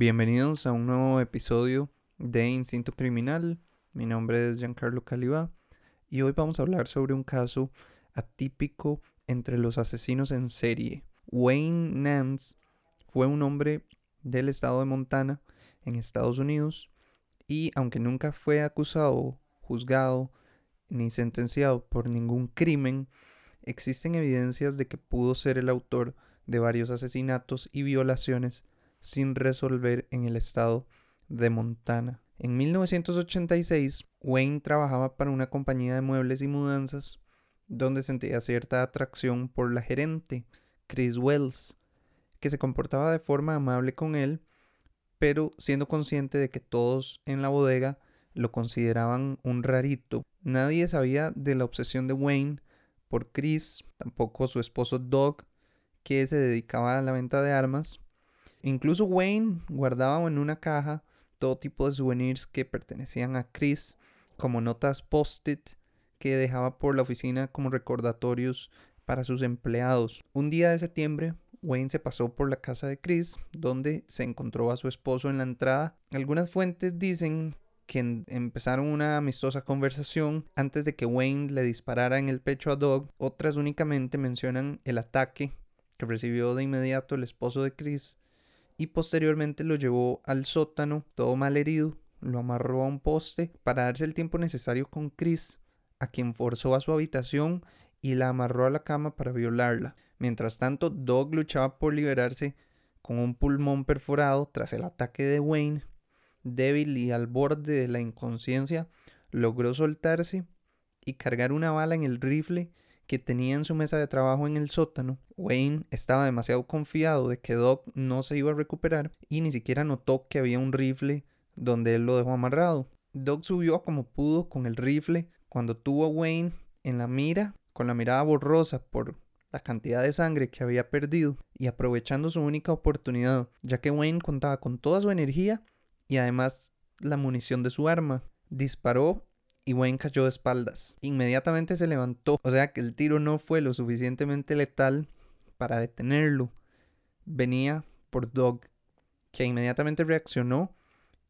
Bienvenidos a un nuevo episodio de Instinto Criminal. Mi nombre es Giancarlo Caliba y hoy vamos a hablar sobre un caso atípico entre los asesinos en serie. Wayne Nance fue un hombre del estado de Montana en Estados Unidos y aunque nunca fue acusado, juzgado ni sentenciado por ningún crimen, existen evidencias de que pudo ser el autor de varios asesinatos y violaciones sin resolver en el estado de Montana. En 1986, Wayne trabajaba para una compañía de muebles y mudanzas donde sentía cierta atracción por la gerente, Chris Wells, que se comportaba de forma amable con él, pero siendo consciente de que todos en la bodega lo consideraban un rarito. Nadie sabía de la obsesión de Wayne por Chris, tampoco su esposo Doug, que se dedicaba a la venta de armas, Incluso Wayne guardaba en una caja todo tipo de souvenirs que pertenecían a Chris, como notas post-it que dejaba por la oficina como recordatorios para sus empleados. Un día de septiembre, Wayne se pasó por la casa de Chris, donde se encontró a su esposo en la entrada. Algunas fuentes dicen que empezaron una amistosa conversación antes de que Wayne le disparara en el pecho a Doug. Otras únicamente mencionan el ataque que recibió de inmediato el esposo de Chris y posteriormente lo llevó al sótano, todo mal herido, lo amarró a un poste para darse el tiempo necesario con Chris, a quien forzó a su habitación y la amarró a la cama para violarla. Mientras tanto, Doug luchaba por liberarse con un pulmón perforado tras el ataque de Wayne. Débil y al borde de la inconsciencia, logró soltarse y cargar una bala en el rifle que tenía en su mesa de trabajo en el sótano, Wayne estaba demasiado confiado de que Doc no se iba a recuperar y ni siquiera notó que había un rifle donde él lo dejó amarrado. Doc subió como pudo con el rifle cuando tuvo a Wayne en la mira, con la mirada borrosa por la cantidad de sangre que había perdido y aprovechando su única oportunidad, ya que Wayne contaba con toda su energía y además la munición de su arma. Disparó y Wayne cayó de espaldas. Inmediatamente se levantó, o sea que el tiro no fue lo suficientemente letal para detenerlo. Venía por Dog, que inmediatamente reaccionó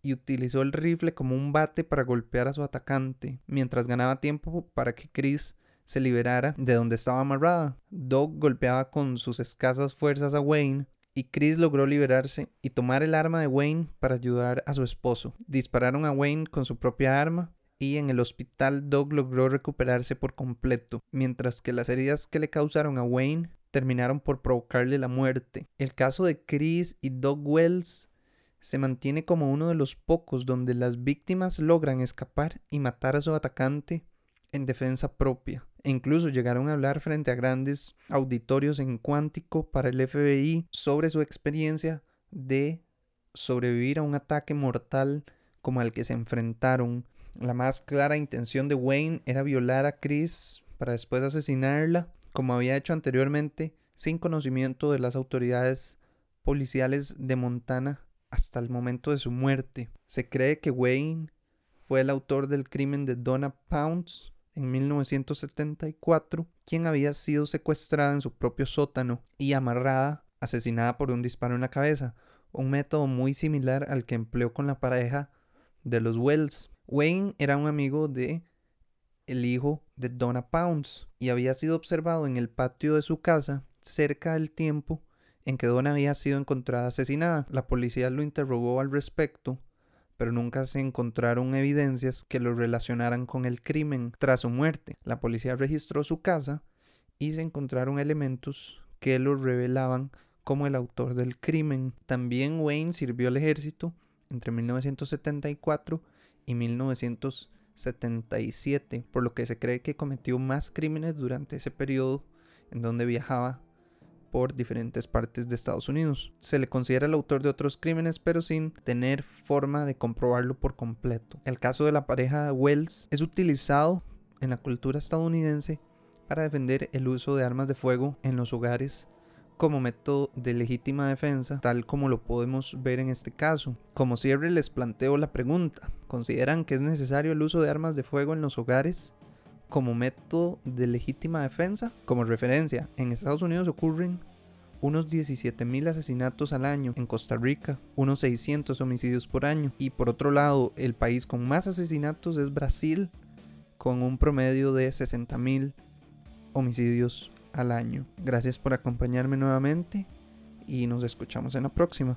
y utilizó el rifle como un bate para golpear a su atacante, mientras ganaba tiempo para que Chris se liberara de donde estaba amarrada. Dog golpeaba con sus escasas fuerzas a Wayne y Chris logró liberarse y tomar el arma de Wayne para ayudar a su esposo. Dispararon a Wayne con su propia arma y en el hospital Doug logró recuperarse por completo, mientras que las heridas que le causaron a Wayne terminaron por provocarle la muerte. El caso de Chris y Doug Wells se mantiene como uno de los pocos donde las víctimas logran escapar y matar a su atacante en defensa propia. E incluso llegaron a hablar frente a grandes auditorios en cuántico para el FBI sobre su experiencia de sobrevivir a un ataque mortal como al que se enfrentaron la más clara intención de Wayne era violar a Chris para después asesinarla, como había hecho anteriormente, sin conocimiento de las autoridades policiales de Montana hasta el momento de su muerte. Se cree que Wayne fue el autor del crimen de Donna Pounds en 1974, quien había sido secuestrada en su propio sótano y amarrada, asesinada por un disparo en la cabeza, un método muy similar al que empleó con la pareja de los Wells. Wayne era un amigo de el hijo de Donna Pounds y había sido observado en el patio de su casa cerca del tiempo en que Donna había sido encontrada asesinada. La policía lo interrogó al respecto, pero nunca se encontraron evidencias que lo relacionaran con el crimen tras su muerte. La policía registró su casa y se encontraron elementos que lo revelaban como el autor del crimen. También Wayne sirvió al ejército entre 1974 y 1977, por lo que se cree que cometió más crímenes durante ese periodo en donde viajaba por diferentes partes de Estados Unidos. Se le considera el autor de otros crímenes, pero sin tener forma de comprobarlo por completo. El caso de la pareja Wells es utilizado en la cultura estadounidense para defender el uso de armas de fuego en los hogares como método de legítima defensa, tal como lo podemos ver en este caso. Como cierre les planteo la pregunta, ¿consideran que es necesario el uso de armas de fuego en los hogares? como método de legítima defensa. Como referencia, en Estados Unidos ocurren unos 17.000 asesinatos al año, en Costa Rica unos 600 homicidios por año y por otro lado el país con más asesinatos es Brasil con un promedio de 60.000 homicidios al año. Gracias por acompañarme nuevamente y nos escuchamos en la próxima.